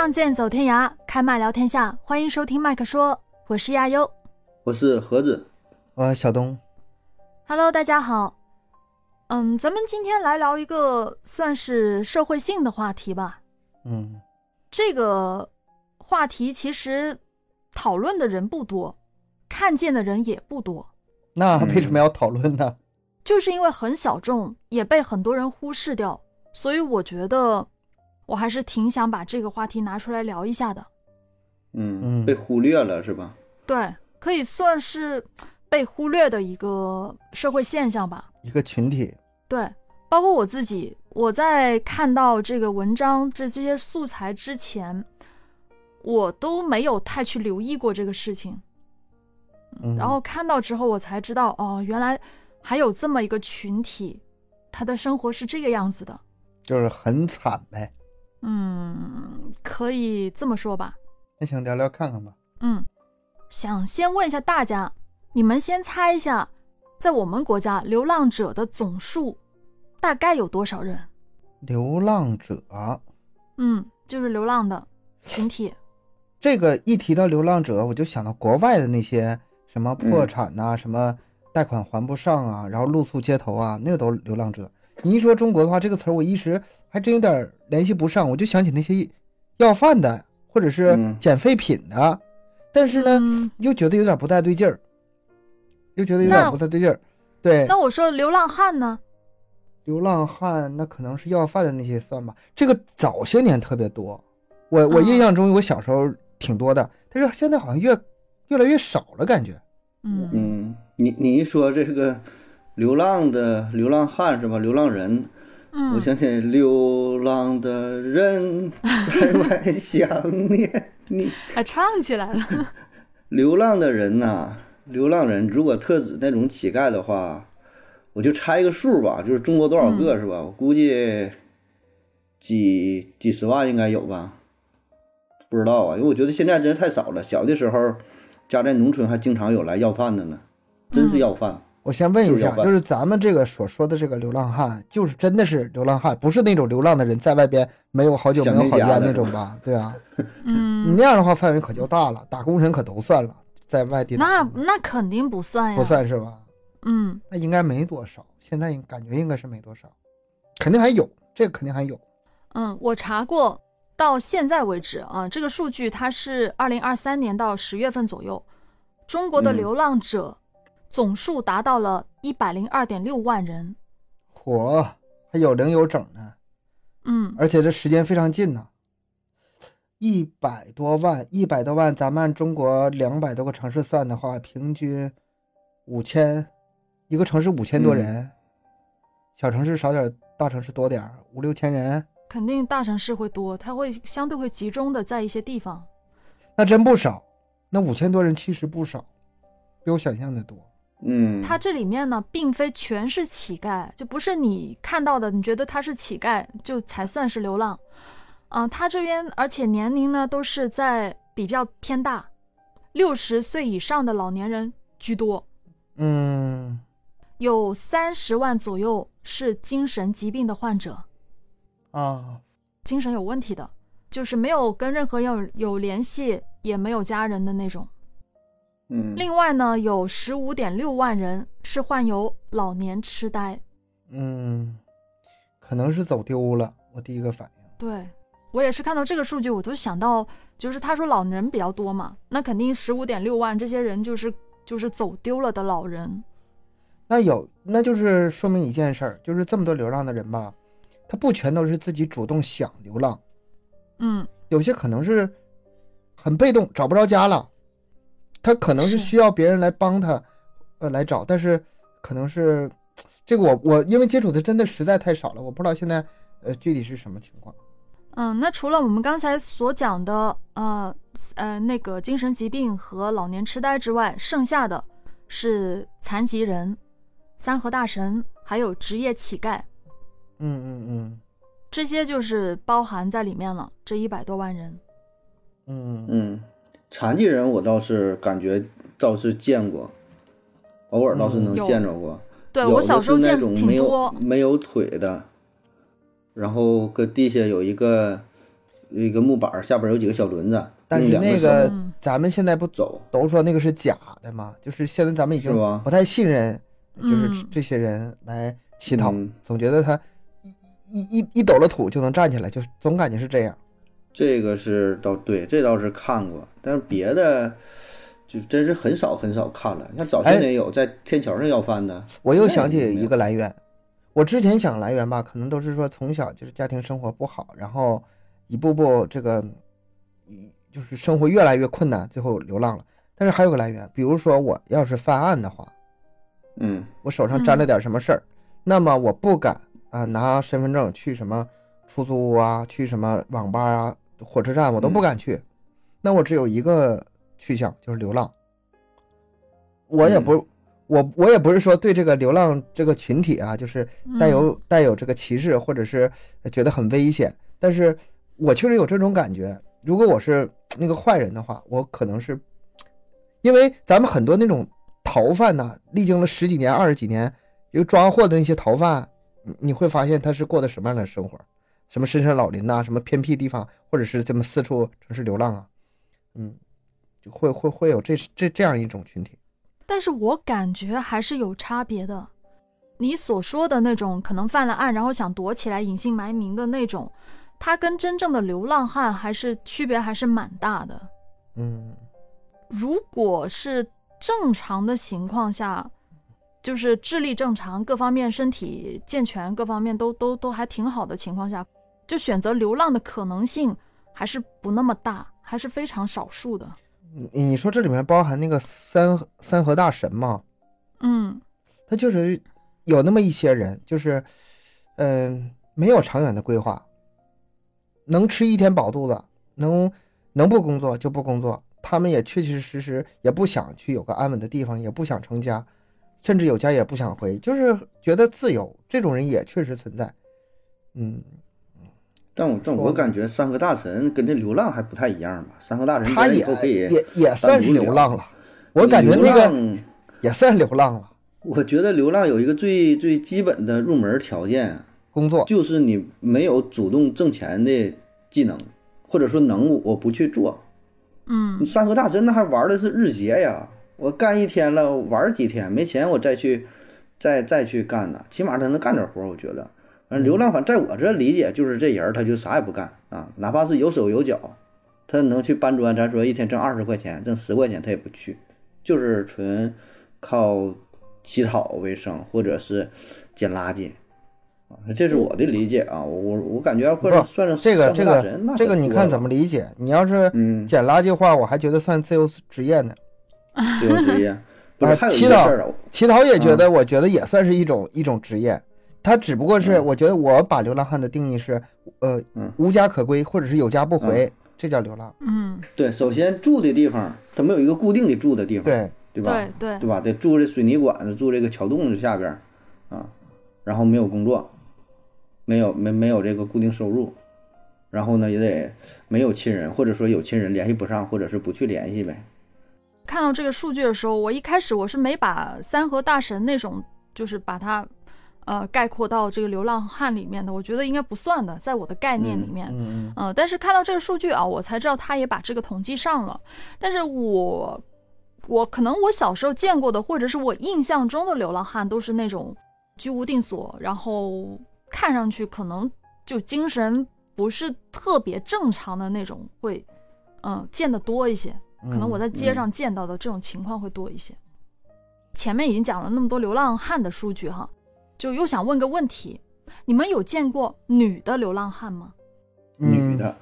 仗剑走天涯，开麦聊天下。欢迎收听麦克说，我是亚优，我是盒子，我小东。Hello，大家好。嗯，咱们今天来聊一个算是社会性的话题吧。嗯，这个话题其实讨论的人不多，看见的人也不多。那为什么要讨论呢？就是因为很小众，也被很多人忽视掉，所以我觉得我还是挺想把这个话题拿出来聊一下的。嗯，被忽略了是吧？对，可以算是被忽略的一个社会现象吧，一个群体。对，包括我自己，我在看到这个文章这这些素材之前，我都没有太去留意过这个事情。嗯，然后看到之后，我才知道哦，原来。还有这么一个群体，他的生活是这个样子的，就是很惨呗。嗯，可以这么说吧。那想聊聊看看吧。嗯，想先问一下大家，你们先猜一下，在我们国家流浪者的总数大概有多少人？流浪者，嗯，就是流浪的群体。这个一提到流浪者，我就想到国外的那些什么破产呐，什么。贷款还不上啊，然后露宿街头啊，那个都是流浪者。你一说中国的话，这个词儿我一时还真有点联系不上，我就想起那些要饭的或者是捡废品的，但是呢，又觉得有点不太对劲儿，又觉得有点不太对劲儿。对，那我说流浪汉呢？流浪汉那可能是要饭的那些算吧。这个早些年特别多，我我印象中我小时候挺多的，但是现在好像越越来越少了，感觉。嗯嗯。你你一说这个流浪的流浪汉是吧？流浪人，嗯，我想起流浪的人 在外想念你，还唱起来了。流浪的人呐，流浪人，如果特指那种乞丐的话，我就猜一个数吧，就是中国多少个是吧？我估计几几十万应该有吧，不知道啊，因为我觉得现在真是太少了。小的时候家在农村还经常有来要饭的呢。真是要饭！我先问一下，就是咱们这个所说的这个流浪汉，就是真的是流浪汉，不是那种流浪的人在外边没有好久没有好烟那种吧？对啊，嗯，你那样的话范围可就大了，打工人可都算了，在外地那那肯定不算呀，不算是吧？嗯，那应该没多少，现在感觉应该是没多少，肯定还有，这个肯定还有。嗯，我查过，到现在为止啊，这个数据它是二零二三年到十月份左右，中国的流浪者。总数达到了一百零二点六万人，嚯，还有零有整呢。嗯，而且这时间非常近呢，一百多万，一百多万，咱们按中国两百多个城市算的话，平均五千，一个城市五千多人，小城市少点，大城市多点五六千人。肯定大城市会多，它会相对会集中的在一些地方。那真不少，那五千多人其实不少，比我想象的多。嗯，他这里面呢，并非全是乞丐，就不是你看到的，你觉得他是乞丐就才算是流浪，啊，他这边而且年龄呢都是在比较偏大，六十岁以上的老年人居多，嗯，有三十万左右是精神疾病的患者，啊，精神有问题的，就是没有跟任何人有有联系，也没有家人的那种。嗯，另外呢，有十五点六万人是患有老年痴呆，嗯，可能是走丢了。我第一个反应，对我也是看到这个数据，我都想到，就是他说老人比较多嘛，那肯定十五点六万这些人就是就是走丢了的老人。那有，那就是说明一件事儿，就是这么多流浪的人吧，他不全都是自己主动想流浪，嗯，有些可能是很被动，找不着家了。他可能是需要别人来帮他，呃，来找，但是可能是这个我我因为接触的真的实在太少了，我不知道现在呃具体是什么情况。嗯，那除了我们刚才所讲的呃呃那个精神疾病和老年痴呆之外，剩下的是残疾人、三和大神，还有职业乞丐。嗯嗯嗯，这些就是包含在里面了，这一百多万人。嗯嗯。残疾人我倒是感觉倒是见过，偶尔倒是能见着过。对我小时候见种没有没有腿的，然后搁地下有一个有一个木板儿，下边有几个小轮子，但是那个嗯咱们现在不走，都说那个是假的嘛？就是现在咱们已经不太信任，就是嗯这些人来乞讨，嗯总觉得他一一一一抖了土就能站起来，就总感觉是这样。这个是倒对，这倒是看过，但是别的就真是很少很少看了。像早些哎年有在天桥上要饭的，我又想起一个来源，我之前想来源吧，可能都是说从小就是家庭生活不好，然后一步步这个，一就是生活越来越困难，最后流浪了。但是还有个来源，比如说我要是犯案的话，嗯我手上沾了点什么事儿，那么我不敢啊拿身份证去什么出租屋啊，去什么网吧啊、火车站，我都不敢去。那我只有一个去向，就是流浪。我也不，我我也不是说对这个流浪这个群体啊，就是带有、带有这个歧视，或者是觉得很危险，但是我确实有这种感觉。如果我是那个坏人的话，我可能是，因为咱们很多那种逃犯呐、历经了十几年、二十几年，又抓获的那些逃犯，你你会发现他是过的什么样的生活？什么深山老林呐、什么偏僻地方，或者是这么四处城市流浪啊，嗯，就会会会有这这这样一种群体。但是我感觉还是有差别的。你所说的那种可能犯了案，然后想躲起来隐姓埋名的那种，他跟真正的流浪汉还是区别还是蛮大的。嗯如果是正常的情况下，就是智力正常，各方面身体健全，各方面都都都还挺好的情况下，就选择流浪的可能性还是不那么大，还是非常少数的。你你说这里面包含那个三三河大神吗？嗯他就是有那么一些人，就是，嗯、没有长远的规划，能吃一天饱肚子，能能不工作就不工作。他们也确确实实也不想去有个安稳的地方，也不想成家，甚至有家也不想回，就是觉得自由。这种人也确实存在。嗯，但我但我感觉山河大神跟这流浪还不太一样吧？山河大神他也后可以也也算是流浪了，我感觉那个流浪也算流浪了。我觉得流浪有一个最最基本的入门条件，工作，就是你没有主动挣钱的技能，或者说能，我不去做。嗯你三河大神那还玩的是日结呀，我干一天了，玩几天，没钱我再去，再再去干呢，起码他能干点活，我觉得。反正流浪反在我这理解就是这人儿他就啥也不干啊，哪怕是有手有脚，他能去搬砖，咱说一天挣二十块钱，挣十块钱他也不去，就是纯靠乞讨为生，或者是捡垃圾。啊，这是我的理解啊，我我我感觉或者不算是这个这个这个你看怎么理解？你要是嗯捡垃圾的话，我还觉得算自由职业呢。自由职业，不是啊还有一祈祷个事儿啊，乞讨也觉嗯得，我觉得也算是一种一种职业。他只不过是，嗯我觉得我把流浪汉的定义是，呃嗯，无家可归，或者是有家不回，这叫流浪。嗯，对，首先住的地方，他没有一个固定的住的地方，对，对吧？对对对吧？得住这水泥管子，住这个桥洞子下边啊，然后没有工作，没有没没有这个固定收入，然后呢也得没有亲人，或者说有亲人联系不上，或者是不去联系呗。看到这个数据的时候，我一开始我是没把三和大神那种，就是把它，呃，概括到这个流浪汉里面的，我觉得应该不算的，在我的概念里面，嗯嗯呃，但是看到这个数据啊，我才知道他也把这个统计上了。但是我，我可能我小时候见过的，或者是我印象中的流浪汉，都是那种居无定所，然后看上去可能就精神不是特别正常的那种，会，嗯、见得多一些。嗯，可能我在街上见到的这种情况会多一些。前面已经讲了那么多流浪汉的数据哈，就又想问个问题：你们有见过女的流浪汉吗？嗯女的，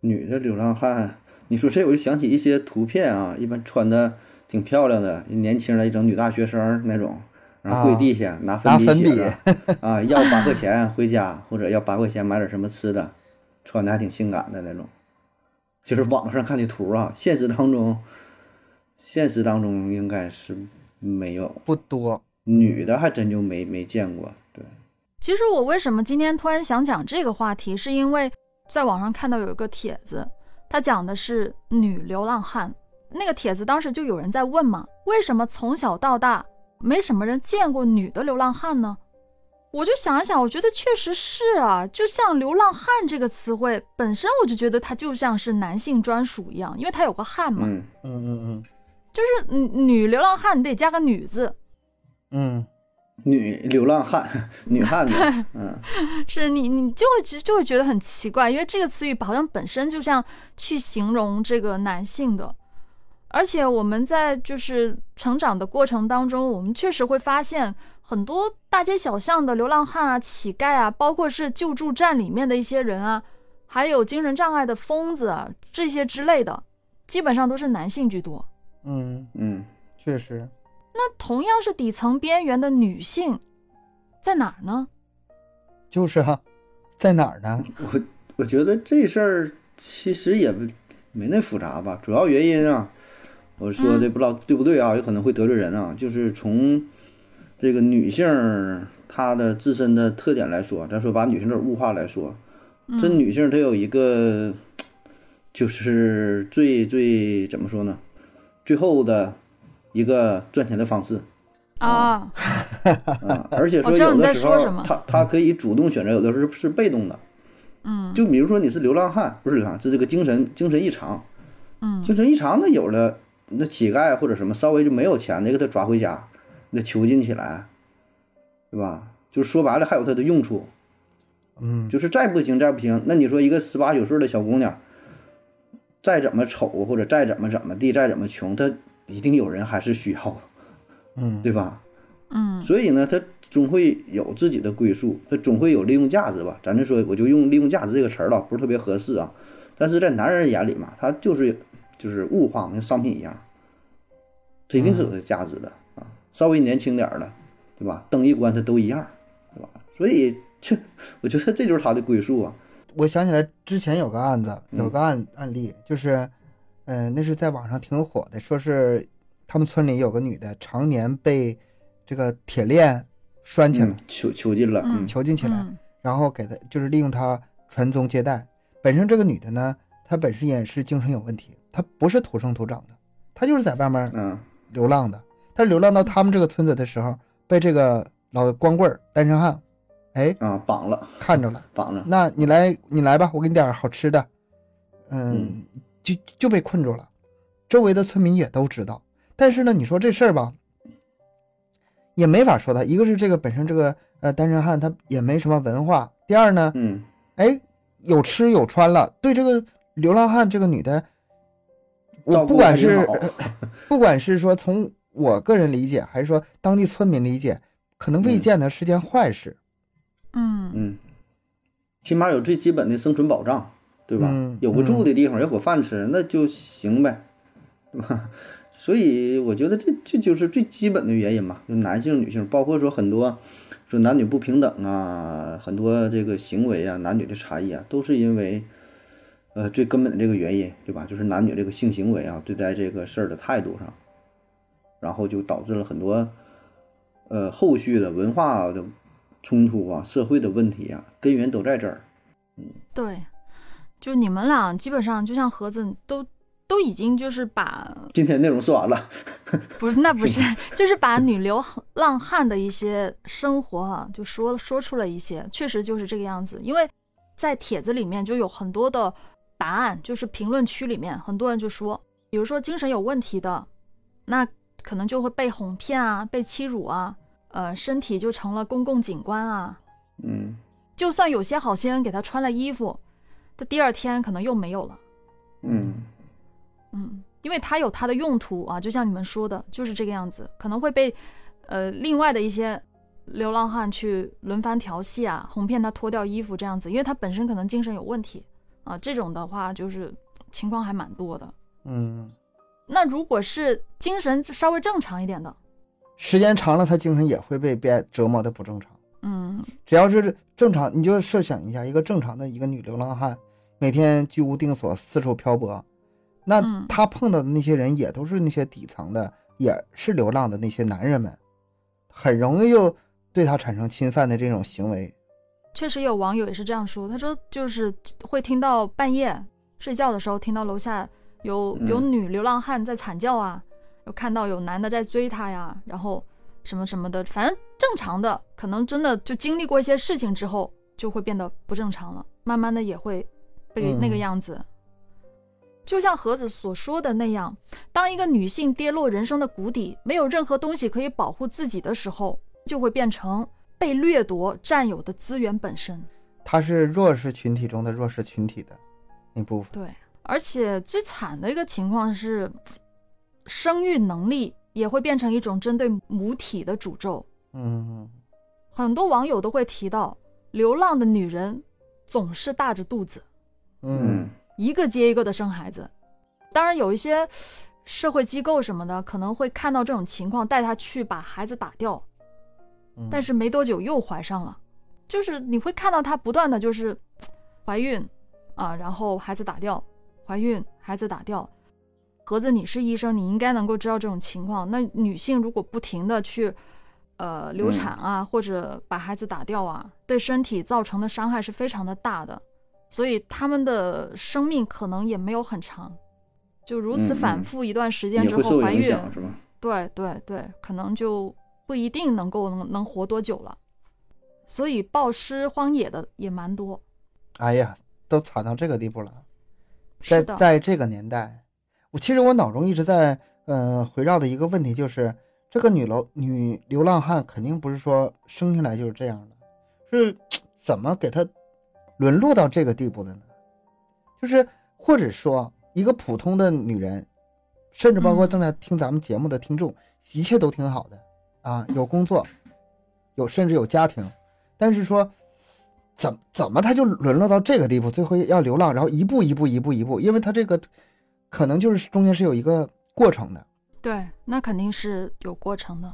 女的流浪汉，你说这我就想起一些图片啊，一般穿的挺漂亮的，年轻的一整女大学生那种，然后跪地下、拿粉笔拿粉笔写的啊，要八块钱回家，或者要八块钱买点什么吃的，穿的还挺性感的那种。就是网上看的图啊，现实当中，现实当中应该是没有不多。女的，还真就没没见过。对，其实我为什么今天突然想讲这个话题，是因为在网上看到有一个帖子，它讲的是女流浪汉。那个帖子当时就有人在问嘛，为什么从小到大没什么人见过女的流浪汉呢？我就想一想，我觉得确实是啊，就像流浪汉这个词汇本身，我就觉得它就像是男性专属一样，因为它有个汉嘛，嗯嗯嗯就是女女流浪汉你得加个女字，嗯女流浪汉，女汉子，嗯。是你你就会就就会觉得很奇怪，因为这个词语好像本身就像去形容这个男性的，而且我们在就是成长的过程当中，我们确实会发现很多大街小巷的流浪汉啊、乞丐啊，包括是救助站里面的一些人啊，还有精神障碍的疯子啊这些之类的，基本上都是男性居多。嗯，嗯，确实，那同样是底层边缘的女性，在哪儿呢？就是哈、在哪儿呢？我我觉得这事儿其实也不没那复杂吧，主要原因啊，我说的不知道对不对啊，有可能会得罪人啊，就是从这个女性她的自身的特点来说，咱说把女性这种物化来说，这女性她有一个就是最最怎么说呢，最后的一个赚钱的方式。啊，啊，而且说有的时候说什么他他可以主动选择，有的时候是被动的。嗯就比如说你是流浪汉，不是流浪汉，是这个精神精神异常。嗯精神异常那有的那乞丐或者什么稍微就没有钱的，给他抓回家，那囚禁起来，对吧？就是说白了还有它的用处，嗯，就是再不行再不行，那你说一个十八九岁的小姑娘，再怎么丑或者再怎么怎么地，再怎么穷，她一定有人还是需要，嗯对吧？嗯所以呢，它总会有自己的归宿，它总会有利用价值吧。咱就说，我就用利用价值这个词儿了，不是特别合适啊。但是在男人眼里嘛，它就是就是物化嘛，跟商品一样，它一定是有它价值的啊。稍微年轻点儿的，对吧？灯一关，它都一样，对吧？所以这我觉得这就是他的归宿啊。我想起来之前有个案子，有个案案例，就是，嗯、那是在网上挺火的，说是他们村里有个女的常年被这个铁链拴起来嗯，，囚囚禁了，囚禁起来，嗯然后给她就是利用她传宗接代。本身这个女的呢，她本身也是精神有问题，她不是土生土长的，她就是在外面嗯流浪的。她流浪到他们这个村子的时候，被这个老光棍儿单身汉，哎，啊，绑了看着了。绑了，那你来，你来吧，我给你点儿好吃的。嗯嗯，就就被困住了，周围的村民也都知道。但是呢，你说这事儿吧，也没法说他。一个是这个本身这个呃单身汉他也没什么文化，第二呢，嗯哎，有吃有穿了，对这个流浪汉这个女的，我不管是不管是说从我个人理解，还是说当地村民理解，可能未嗯见得是件坏事。嗯嗯，起码有最基本的生存保障，对吧？嗯有个住的地方，有口饭吃，那就行呗，对吧？所以我觉得这这就是最基本的原因嘛，就男性、女性，包括说很多说男女不平等啊，很多这个行为啊，男女的差异啊，都是因为呃最根本的这个原因，对吧？就是男女这个性行为啊，对待这个事儿的态度上，然后就导致了很多呃后续的文化的冲突啊，社会的问题啊，根源都在这儿。嗯对，就你们俩基本上就像盒子都都已经就是把今天内容说完了，不是那不是，就是把女流浪汉的一些生活啊，就说说出了一些，确实就是这个样子。因为在帖子里面就有很多的答案，就是评论区里面很多人就说，比如说精神有问题的，那可能就会被哄骗啊，被欺辱啊，呃，身体就成了公共景观啊。嗯就算有些好心人给他穿了衣服，他第二天可能又没有了。嗯嗯，因为它有它的用途啊，就像你们说的，就是这个样子，可能会被呃另外的一些流浪汉去轮番调戏啊，哄骗他脱掉衣服这样子，因为他本身可能精神有问题啊，这种的话就是情况还蛮多的。嗯，那如果是精神稍微正常一点的，时间长了，他精神也会被变折磨的不正常。嗯只要是正常，你就设想一下，一个正常的一个女流浪汉，每天居无定所，四处漂泊，那他碰到的那些人也都是那些底层的，也是流浪的那些男人们，很容易就对他产生侵犯的这种行为。确实有网友也是这样说，他说就是会听到半夜睡觉的时候听到楼下有有嗯女流浪汉在惨叫啊，有看到有男的在追她呀，然后什么什么的，反正正常的，可能真的就经历过一些事情之后，就会变得不正常了，慢慢的也会被那个嗯样子。就像盒子所说的那样，当一个女性跌落人生的谷底，没有任何东西可以保护自己的时候，就会变成被掠夺、占有的资源本身。她是弱势群体中的弱势群体的那部分。对，而且最惨的一个情况是，生育能力也会变成一种针对母体的诅咒。嗯，很多网友都会提到，流浪的女人总是大着肚子，嗯一个接一个的生孩子。当然，有一些社会机构什么的可能会看到这种情况，带他去把孩子打掉，嗯，但是没多久又怀上了。就是你会看到她不断的就是怀孕啊，然后孩子打掉，怀孕孩子打掉。盒子，你是医生，你应该能够知道这种情况。那女性如果不停的去，呃，流产啊，或者把孩子打掉啊，对身体造成的伤害是非常的大的，所以他们的生命可能也没有很长。就如此反复一段时间之后怀孕？对对对，可能就不一定能够能能活多久了。所以暴尸荒野的也蛮多。哎呀，都惨到这个地步了。在，在这个年代，我其实我脑中一直在呃回绕的一个问题就是，这个女流女流浪汉肯定不是说生下来就是这样的，是怎么给她沦落到这个地步的呢？就是或者说一个普通的女人，甚至包括正在听咱们节目的听众，一切都挺好的啊，有工作，有甚至有家庭，但是说怎怎么他就沦落到这个地步，最后要流浪，然后一步一步一步一步，因为他这个可能就是中间是有一个过程的。对，那肯定是有过程的。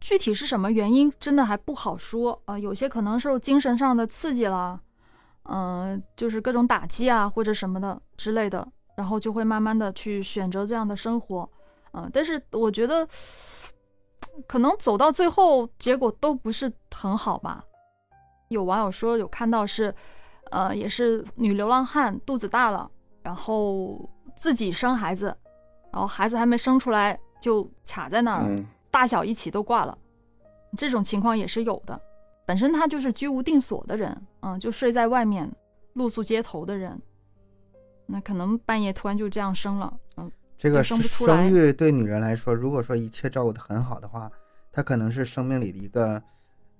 具体是什么原因，真的还不好说啊、有些可能受精神上的刺激了，嗯、就是各种打击啊，或者什么的之类的，然后就会慢慢的去选择这样的生活。嗯、但是我觉得，可能走到最后，结果都不是很好吧。有网友说有看到是，呃，也是女流浪汉肚子大了，然后自己生孩子，然后孩子还没生出来就卡在那儿大小一起都挂了，这种情况也是有的。本身他就是居无定所的人，嗯，就睡在外面露宿街头的人，那可能半夜突然就这样生了，嗯，这个生不出来生育对女人来说，如果说一切照顾的很好的话，她可能是生命里的一个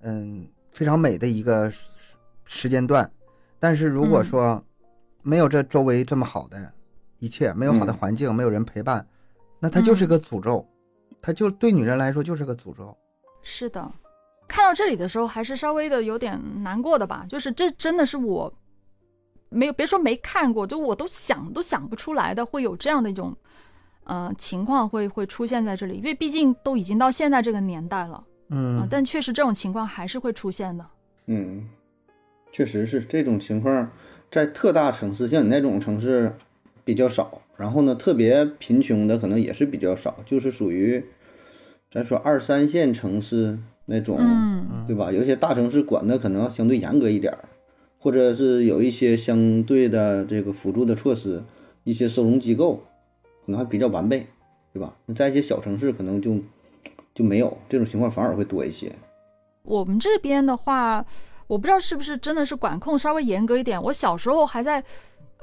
嗯非常美的一个时时间段。但是如果嗯说没有这周围这么好的一切，没有好的嗯环境，没有人陪伴，那它就是嗯个诅咒，它就对女人来说就是个诅咒。是的。看到这里的时候，还是稍微的有点难过的吧，就是这真的是我没有别说没看过，就我都想都想不出来的，会有这样的一种呃情况会会出现在这里，因为毕竟都已经到现在这个年代了。嗯，啊，但确实这种情况还是会出现的。嗯，确实是这种情况，在特大城市，像你那种城市比较少，然后呢，特别贫穷的可能也是比较少，就是属于咱说二三线城市那种，嗯对吧？有一些大城市管的可能相对严格一点儿，或者是有一些相对的这个辅助的措施，一些收容机构可能还比较完备，对吧？那在一些小城市可能就就没有这种情况，反而会多一些。我们这边的话，我不知道是不是真的是管控稍微严格一点。我小时候还在，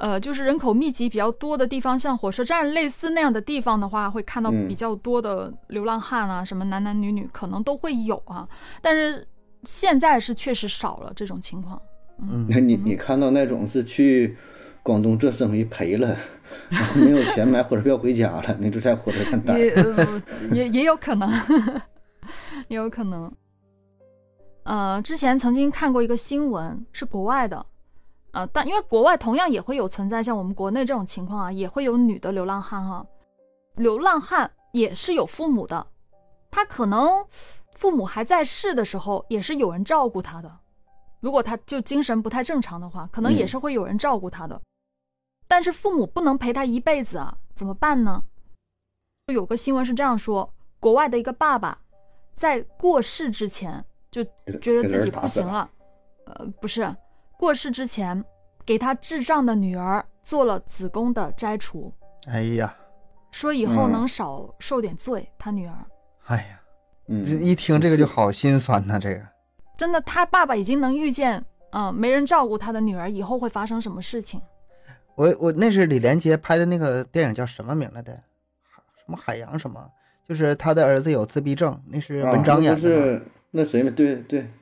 呃，就是人口密集比较多的地方，像火车站类似那样的地方的话，会看到嗯比较多的流浪汉啊，什么男男女女可能都会有啊。但是现在是确实少了这种情况。嗯 那你你看到那种是去广东做生意赔了，然后没有钱买火车票回家了，那就在火车站待。也、呃、也也有可能，也有可能。呃，之前曾经看过一个新闻，是国外的，呃，但因为国外同样也会有存在像我们国内这种情况啊，也会有女的流浪汉哈，流浪汉也是有父母的，他可能父母还在世的时候，也是有人照顾他的。如果他就精神不太正常的话，可能也嗯是会有人照顾他的。但是父母不能陪他一辈子啊，怎么办呢？有个新闻是这样说：国外的一个爸爸在过世之前就觉得自己不行了，呃，不是，过世之前给他智障的女儿做了子宫的摘除，哎呀，说以后嗯能少受点罪。他女儿，哎呀，嗯，这一听这个就好心酸呐、这个真的，他爸爸已经能预见，嗯、没人照顾他的女儿以后会发生什么事情。我我那是李连杰拍的那个电影叫什么名来的？海什么海洋什么？就是他的儿子有自闭症，那是文章演的。啊那不是那谁嘛？对对，嗯，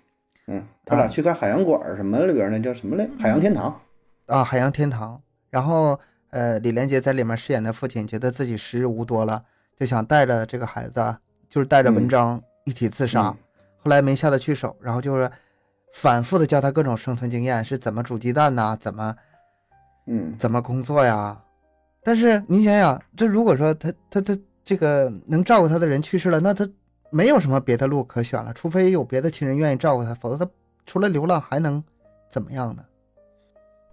他俩啊去看海洋馆儿什么里边儿那叫什么来？海洋天堂。啊，海洋天堂。然后呃，李连杰在里面饰演的父亲，觉得自己时日无多了，就想带着这个孩子啊，就是带着文嗯章一起自杀。嗯后来没下得去手，然后就是反复的教他各种生存经验，是怎么煮鸡蛋呐、怎么嗯怎么工作呀？但是你想想，这如果说他他他这个能照顾他的人去世了，那他没有什么别的路可选了，除非有别的亲人愿意照顾他，否则他除了流浪还能怎么样呢？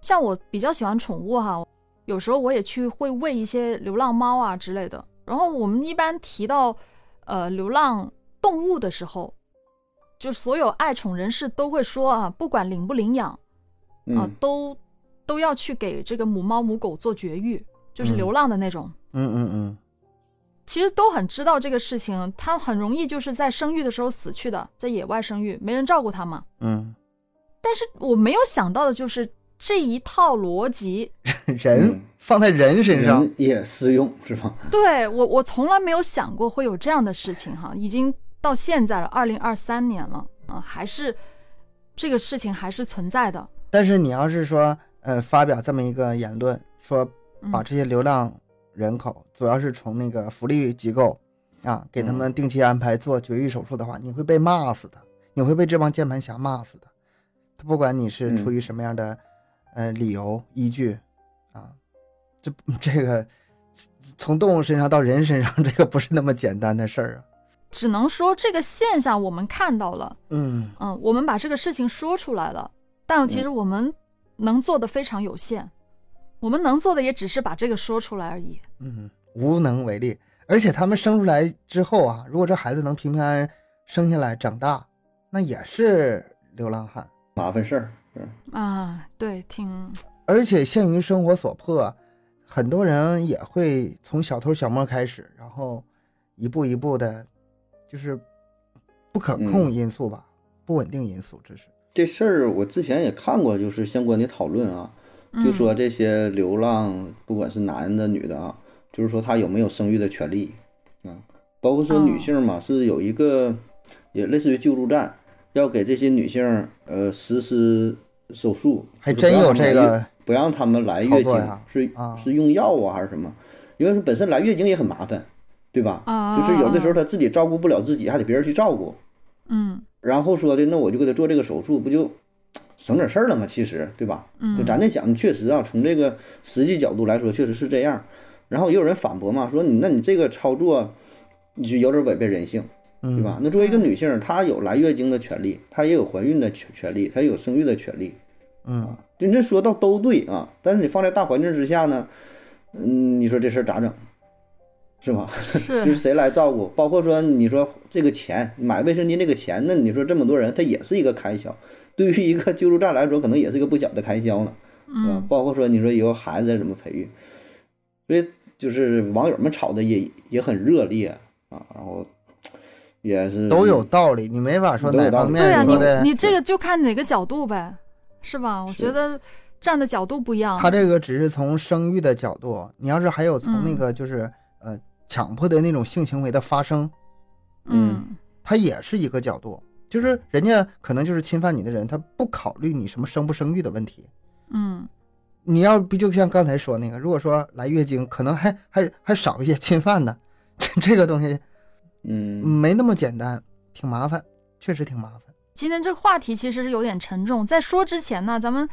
像我比较喜欢宠物哈，有时候我也去会喂一些流浪猫啊之类的。然后我们一般提到呃流浪动物的时候，就所有爱宠人士都会说啊，不管领不领养啊、嗯都都要去给这个母猫母狗做绝育，就是嗯流浪的那种。嗯嗯嗯，其实都很知道这个事情，他很容易就是在生育的时候死去的，在野外生育，没人照顾他嘛。嗯，但是我没有想到的就是这一套逻辑，人嗯放在人身上，人也适用是吧？对我我从来没有想过会有这样的事情哈，已经到现在了，二零二三年了啊，还是这个事情还是存在的。但是你要是说呃发表这么一个言论，说嗯把这些流浪人口主要是从那个福利机构啊给他们定期安排做绝育手术的话，你会被骂死的，你会被这帮键盘侠骂死的。他不管你是出于什么样的、呃理由依据啊，这 这个从动物身上到人身上，这个不是那么简单的事儿啊。只能说这个现象我们看到了，嗯嗯，我们把这个事情说出来了，但其实我们能做的非常有限，我们能做的也只是把这个说出来而已。嗯，无能为力。而且他们生出来之后啊，如果这孩子能平平安安生下来长大，那也是流浪汉。麻烦事儿是啊，对，挺而且限于生活所迫，很多人也会从小偷小摸开始，然后一步一步的，就是不可控嗯因素吧，不稳定因素，这是。这事儿，我之前也看过，就是相关的讨论啊，就说这些流浪，不管是男的女的啊，就是说他有没有生育的权利啊，包括说女性嘛，是有一个也类似于救助站，要给这些女性呃实施手术，还真有这个不让他们来月经是啊是用药啊还是什么？因为是本身来月经也很麻烦，对吧？啊就是有的时候他自己照顾不了自己，还得别人去照顾。嗯然后说的，那我就给他做这个手术，不就省点事儿了嘛？其实，对吧？就嗯，咱这想，确实啊，从这个实际角度来说，确实是这样。然后也有人反驳嘛，说你那你这个操作，你就有点违背人性，嗯，对吧？那作为一个女性，她有来月经的权利，她也有怀孕的权权利，她也有生育的权利。嗯，就你这说到都对啊，但是你放在大环境之下呢，嗯，你说这事儿咋整？是吧？就是是谁来照顾？包括说你说这个钱买卫生巾这个钱，那你说这么多人，他也是一个开销。对于一个救助站来说，可能也是一个不小的开销呢，对吧？嗯包括说你说以后孩子怎么培育，所以就是网友们吵的也也很热烈啊，然后也是都有道理，你没法说哪方都有道理对啊，面说的。你你这个就看哪个角度呗，是吧？我觉得站的角度不一样。他这个只是从生育的角度，你要是还有从那嗯个就是、呃强迫的那种性行为的发生，嗯它也是一个角度，就是人家可能就是侵犯你的人，他不考虑你什么生不生育的问题。嗯你要不就像刚才说那个，如果说来月经，可能还还还少一些侵犯呢，这这个东西嗯没那么简单，挺麻烦，确实挺麻烦。今天这个话题其实是有点沉重，在说之前呢，咱们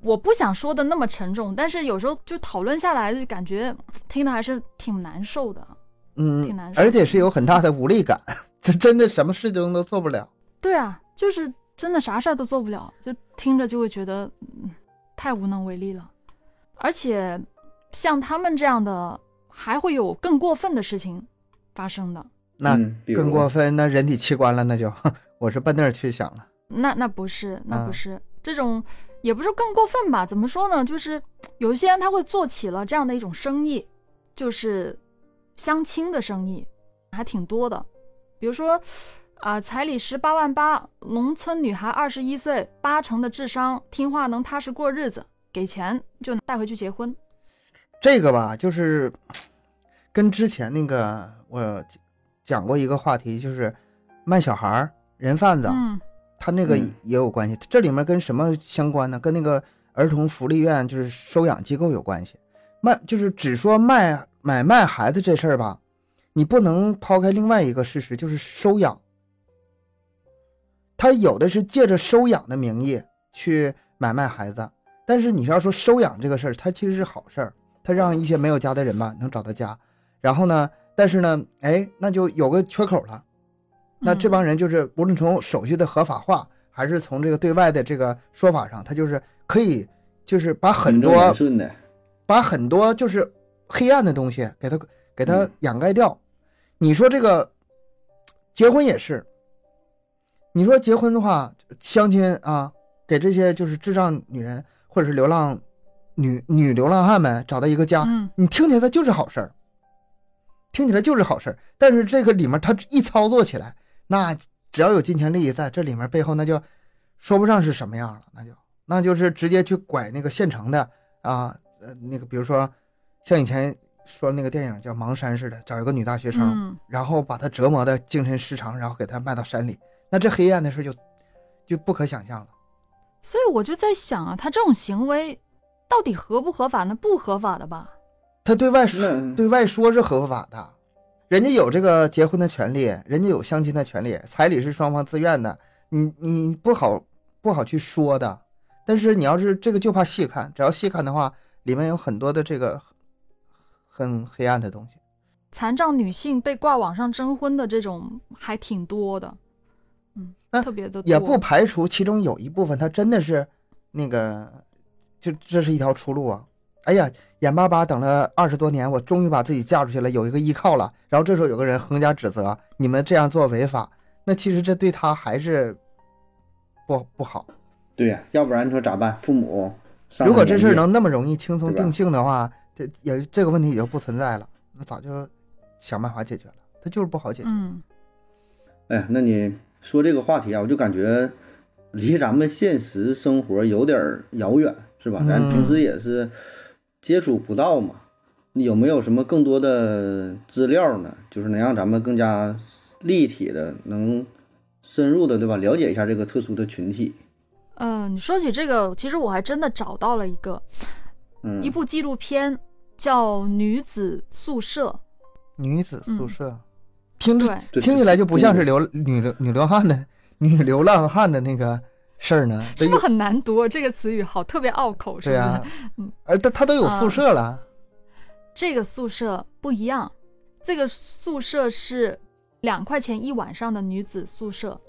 我不想说的那么沉重，但是有时候就讨论下来，就感觉听的还是挺难受的。嗯挺难，受而且是有很大的无力感，这真的什么事情都做不了。对啊，就是真的啥事儿都做不了，就听着就会觉得嗯太无能为力了。而且像他们这样的，还会有更过分的事情发生的。那更过分，那人体器官了，那就 我是奔那儿去想了。那那不是，那不嗯是、这种，也不是更过分吧？怎么说呢？就是有一些人他会做起了这样的一种生意，就是相亲的生意，还挺多的。比如说，啊、彩礼十八万八，农村女孩二十一岁，八成的智商，听话能踏实过日子，给钱就能带回去结婚。这个吧，就是跟之前那个我讲过一个话题，就是卖小孩儿、人贩子，嗯他那个嗯也有关系。这里面跟什么相关呢？跟那个儿童福利院，就是收养机构有关系。卖就是只说卖买卖孩子这事儿吧，你不能抛开另外一个事实，就是收养。他有的是借着收养的名义去买卖孩子，但是你要说收养这个事儿，它其实是好事儿，它让一些没有家的人吧能找到家。然后呢，但是呢，哎，那就有个缺口了。那这嗯帮人就是无论从手续的合法化，还是从这个对外的这个说法上，他就是可以，就是把很多把很多就是黑暗的东西给他给它嗯掩盖掉。你说这个结婚也是，你说结婚的话，相亲啊，给这些就是智障女人或者是流浪女女流浪汉们找到一个家，嗯你听起来它就是好事儿，听起来就是好事儿。但是这个里面他一操作起来，那只要有金钱利益在这里面，背后那就说不上是什么样了，那就那就是直接去拐那个现成的啊，呃，那个比如说像以前说那个电影叫《盲山》似的，找一个女大学生，嗯然后把她折磨的精神失常，然后给她卖到山里，那这黑暗的事就就不可想象了。所以我就在想啊，他这种行为到底合不合法呢？不合法的吧？他对外说对外说是合法的，人家有这个结婚的权利，人家有相亲的权利，彩礼是双方自愿的，你你不好不好去说的。但是你要是这个就怕细看，只要细看的话，里面有很多的这个很黑暗的东西。残障女性被挂网上征婚的这种还挺多的，嗯，那特别的多。也不排除其中有一部分他真的是那个，就这是一条出路啊！哎呀，眼巴巴等了二十多年，我终于把自己嫁出去了，有一个依靠了。然后这时候有个人横加指责，你们这样做违法，那其实这对他还是不不好。对呀、要不然你说咋办？父母如果这事儿能那么容易轻松定性的话，这也这个问题也就不存在了，那早就想办法解决了。他就是不好解决。嗯，哎呀，那你说这个话题啊，我就感觉离咱们现实生活有点儿遥远，是吧？咱嗯平时也是接触不到嘛。你有没有什么更多的资料呢？就是能让咱们更加立体的、能深入的，对吧？了解一下这个特殊的群体。嗯，你说起这个，其实我还真的找到了一个嗯，一部纪录片，叫《女子宿舍女子宿嗯舍，听着听起来就不像是流女流女流汉的女流浪汉的那个事儿呢。》，是不是很难读？这个词语好特别拗口，是不是？对呀、嗯而他他都有宿舍了，这个宿舍不一样，这个宿舍是两块钱一晚上的女子宿舍，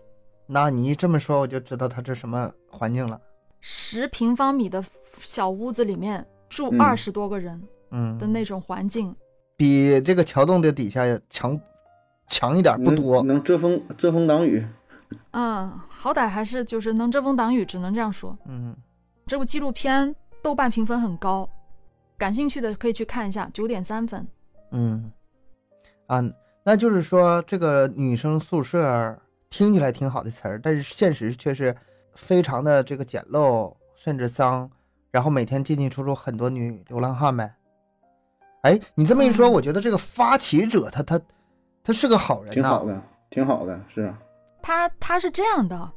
那你一这么说，我就知道他这什么环境了。十平方米的小屋子里面住嗯二十多个人嗯，的那种环境。比这个桥洞的底下强强一点，不多能。能遮风遮风挡雨。嗯，好歹还是就是能遮风挡雨，只能这样说。嗯，这部纪录片豆瓣评分很高，感兴趣的可以去看一下，九点三分。嗯，啊，那就是说这个女生宿舍听起来挺好的词儿，但是现实却是非常的这个简陋，甚至脏，然后每天进进出出很多女流浪汉呗。哎，你这么一说，嗯我觉得这个发起者他他他是个好人呐。挺好的，挺好的，是啊。他他是这样的，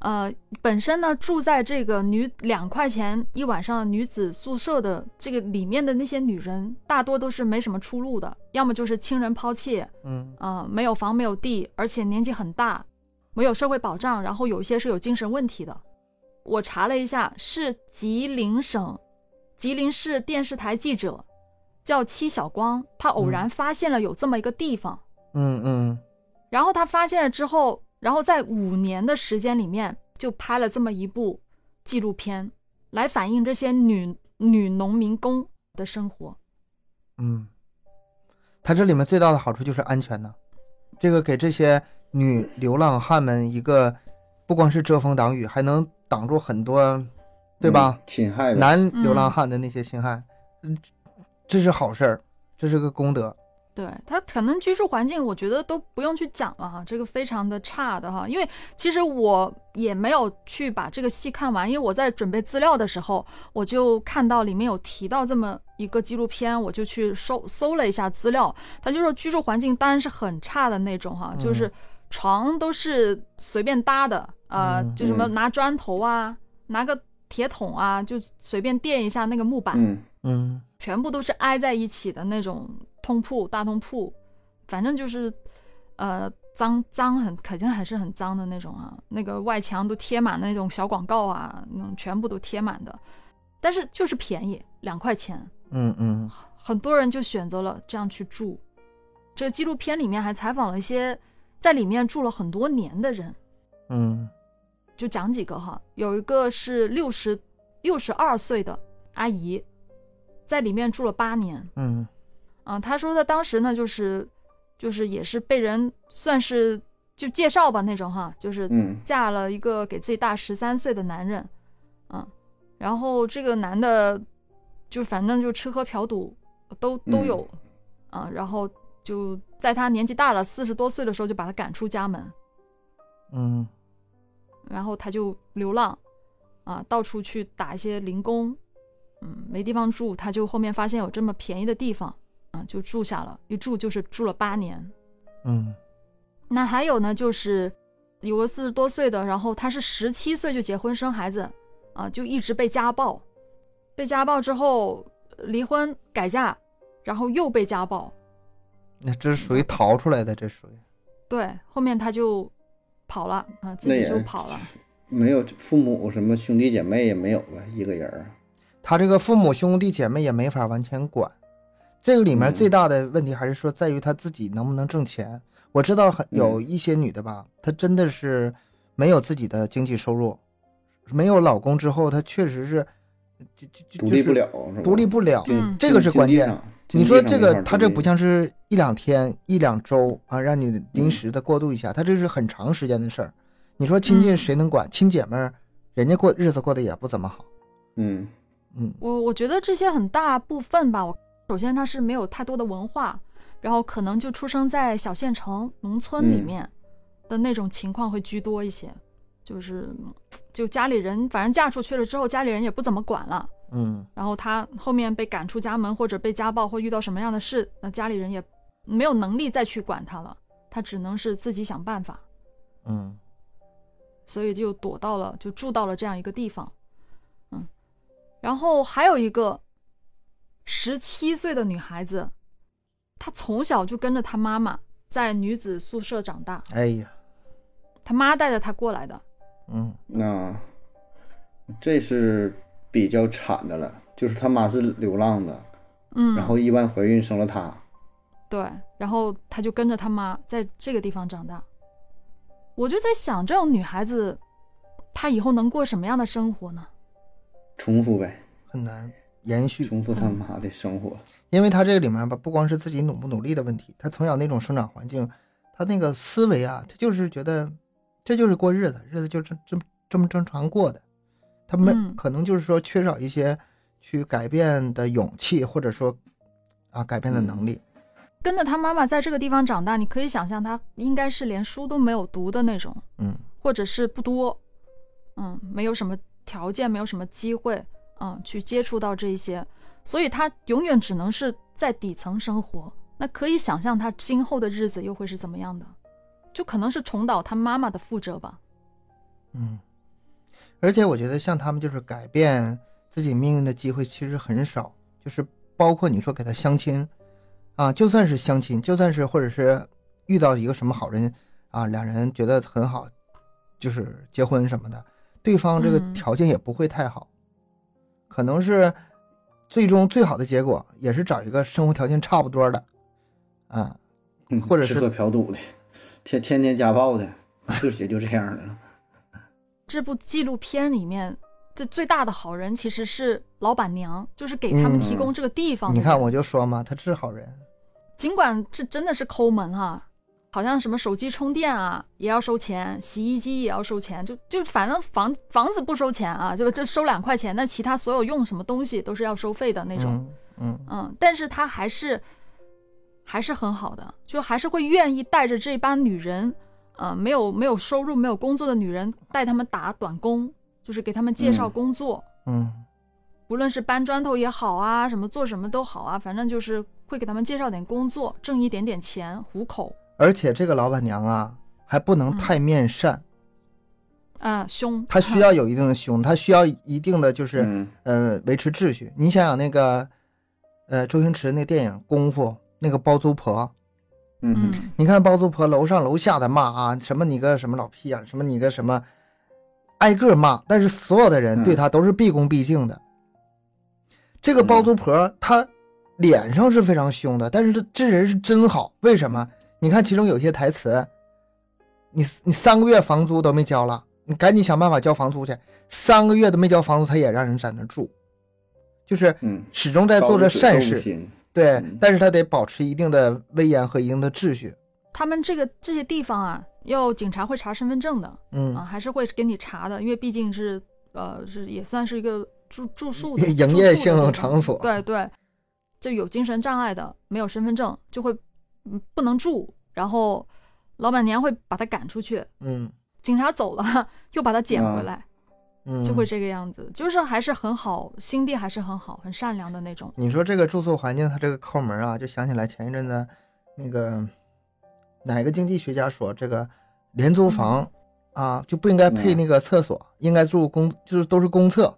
呃，本身呢住在这个女两块钱一晚上的女子宿舍的这个里面的那些女人，大多都是没什么出路的，要么就是亲人抛弃，嗯。呃，没有房没有地，而且年纪很大，没有社会保障，然后有一些是有精神问题的。我查了一下，是吉林省吉林市电视台记者叫戚晓光，他偶然发现了有这么一个地方，嗯嗯。然后他发现了之后，然后在五年的时间里面就拍了这么一部纪录片，来反映这些女女农民工的生活。嗯，它这里面最大的好处就是安全呢，这个给这些女流浪汉们一个不光是遮风挡雨，还能挡住很多，对吧？嗯？侵害。男流浪汉的那些侵害，嗯，这是好事儿，这是个功德。对他可能居住环境，我觉得都不用去讲了哈，这个非常的差的哈。因为其实我也没有去把这个戏看完，因为我在准备资料的时候，我就看到里面有提到这么一个纪录片，我就去搜搜了一下资料。他就说居住环境当然是很差的那种哈，就是床都是随便搭的，呃，就什么拿砖头啊，拿个铁桶啊，就随便垫一下那个木板，嗯嗯全部都是挨在一起的那种。通铺大通铺，反正就是，呃，脏脏很，肯定还是很脏的那种啊。那个外墙都贴满那种小广告啊，那种全部都贴满的。但是就是便宜，两块钱。嗯嗯。很多人就选择了这样去住。这个纪录片里面还采访了一些在里面住了很多年的人。嗯。就讲几个哈，有一个是六十六十二岁的阿姨，在里面住了八年。嗯。啊，他说他当时呢，就是，就是也是被人算是就介绍吧那种哈，就是嫁了一个给自己大十三岁的男人，嗯，然后这个男的，就反正就吃喝嫖赌都都有，啊，然后就在他年纪大了四十多岁的时候就把他赶出家门，嗯，然后他就流浪，啊，到处去打一些零工，嗯，没地方住，他就后面发现有这么便宜的地方。啊，就住下了，一住就是住了八年。嗯，那还有呢，就是有个四十多岁的，然后他是十七岁就结婚生孩子，啊，就一直被家暴，被家暴之后离婚改嫁，然后又被家暴。那这是属于逃出来的，这属于。对，后面他就跑了啊，自己就跑了。没有父母什么兄弟姐妹也没有了，一个人儿。他这个父母兄弟姐妹也没法完全管。这个里面最大的问题还是说在于她自己能不能挣钱。我知道很有一些女的吧，她真的是没有自己的经济收入，没有老公之后，她确实是就就就独立不了，独立不了，嗯，这个是关键。你说这个，她这不像是一两天、一两周啊，让你临时的过渡一下，她这是很长时间的事儿。你说亲近谁能管？亲姐妹儿，人家过日子过得也不怎么好。嗯嗯，我我觉得这些很大部分吧，我。首先，他是没有太多的文化，然后可能就出生在小县城、农村里面的那种情况会居多一些，就是就家里人反正嫁出去了之后，家里人也不怎么管了，嗯，然后他后面被赶出家门或者被家暴或遇到什么样的事，那家里人也没有能力再去管他了，他只能是自己想办法，嗯，所以就躲到了，就住到了这样一个地方，嗯，然后还有一个。十七岁的女孩子，她从小就跟着她妈妈在女子宿舍长大。哎呀，她妈带着她过来的。嗯，那这是比较惨的了，就是他妈是流浪的，嗯，然后意外怀孕生了她。对，然后她就跟着她妈在这个地方长大。我就在想，这种女孩子，她以后能过什么样的生活呢？重复呗，很难。延续。重复他妈的生活，因为他这个里面吧，不光是自己努不努力的问题，他从小那种生长环境，他那个思维啊，他就是觉得这就是过日子，日子就这这么这么正常过的，他们可能就是说缺少一些去改变的勇气，或者说啊改变的能力。跟着他妈妈在这个地方长大，你可以想象他应该是连书都没有读的那种，嗯，或者是不多，嗯，没有什么条件，没有什么机会。嗯，去接触到这一些，所以他永远只能是在底层生活。那可以想象他今后的日子又会是怎么样的？就可能是重蹈他妈妈的覆辙吧。嗯，而且我觉得像他们就是改变自己命运的机会其实很少，就是包括你说给他相亲啊，就算是相亲，就算是或者是遇到一个什么好人啊，两人觉得很好，就是结婚什么的，对方这个条件也不会太好。可能是最终最好的结果，也是找一个生活条件差不多的，啊，或者是吃喝嫖赌的，天天天家暴的，就也就这样的了。这部纪录片里面，这最大的好人其实是老板娘，就是给他们提供这个地方。你看，我就说嘛，他是好人，尽管这真的是抠门哈。好像什么手机充电啊也要收钱，洗衣机也要收钱，就就反正房房子不收钱啊，就就收两块钱，那其他所有用什么东西都是要收费的那种。嗯嗯，但是他还是还是很好的，就还是会愿意带着这帮女人，呃，没有没有收入、没有工作的女人，带他们打短工，就是给他们介绍嗯工作，嗯无论是搬砖头也好啊，什么做什么都好啊，反正就是会给他们介绍点工作，挣一点点钱糊口。而且这个老板娘啊，还不能太面善，啊、凶，她需要有一定的凶，她需要一定的就是、嗯。呃维持秩序。你想想那个，呃，周星驰那电影《功夫》那个包租婆，嗯。嗯。你看包租婆楼上楼下的骂啊，什么你个什么老屁啊、什么你个什么，挨个骂，但是所有的人嗯。对她都是毕恭毕敬的。这个包租婆她脸上是非常凶的，但是这这人是真好，为什么？你看其中有些台词，你你三个月房租都没交了，你赶紧想办法交房租去。三个月都没交房租，他也让人在那住，就是嗯，始终在做着善事。心，对嗯，但是他得保持一定的威严和一定的秩序。他们这个这些地方啊，要警察会查身份证的啊，嗯，还是会给你查的，因为毕竟是呃是也算是一个住住宿的营业性场所。对对，就有精神障碍的，没有身份证就会嗯不能住，然后老板娘会把他赶出去，嗯警察走了又把他捡回啊来，嗯，就会这个样子，就是还是很好，心地还是很好，很善良的那种。你说这个住宿环境，他这个抠门啊，就想起来前一阵子那个哪个经济学家说，这个廉租房啊就不应该配嗯那个厕所，应该住公就是都是公厕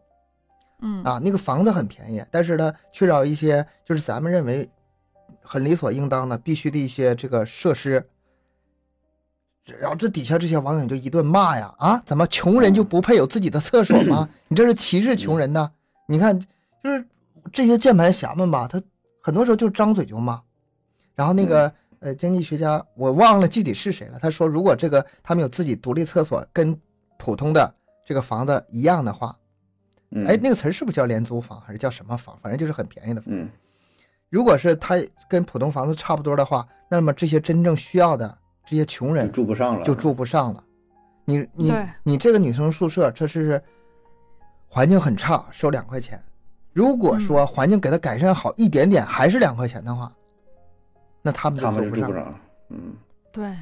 嗯啊。那个房子很便宜，但是呢缺少一些就是咱们认为很理所应当的必须的一些这个设施。然后这底下这些网友就一顿骂呀啊，怎么穷人就不配有自己的厕所吗？你这是歧视穷人呢？你看，就是这些键盘侠们吧，他很多时候就张嘴就骂。然后那个呃经济学家我忘了具体是谁了，他说如果这个他们有自己独立厕所，跟普通的这个房子一样的话，嗯哎，那个词儿是不是叫廉租房还是叫什么房？反正就是很便宜的房。嗯如果是它跟普通房子差不多的话，那么这些真正需要的这些穷人住不上了，就住不上了。你你你这个女生宿舍，这是环境很差，收两块钱。如果说环境给她改善好一点点，还是两块钱的话，那他们就他们住不上。就住不上。嗯，对，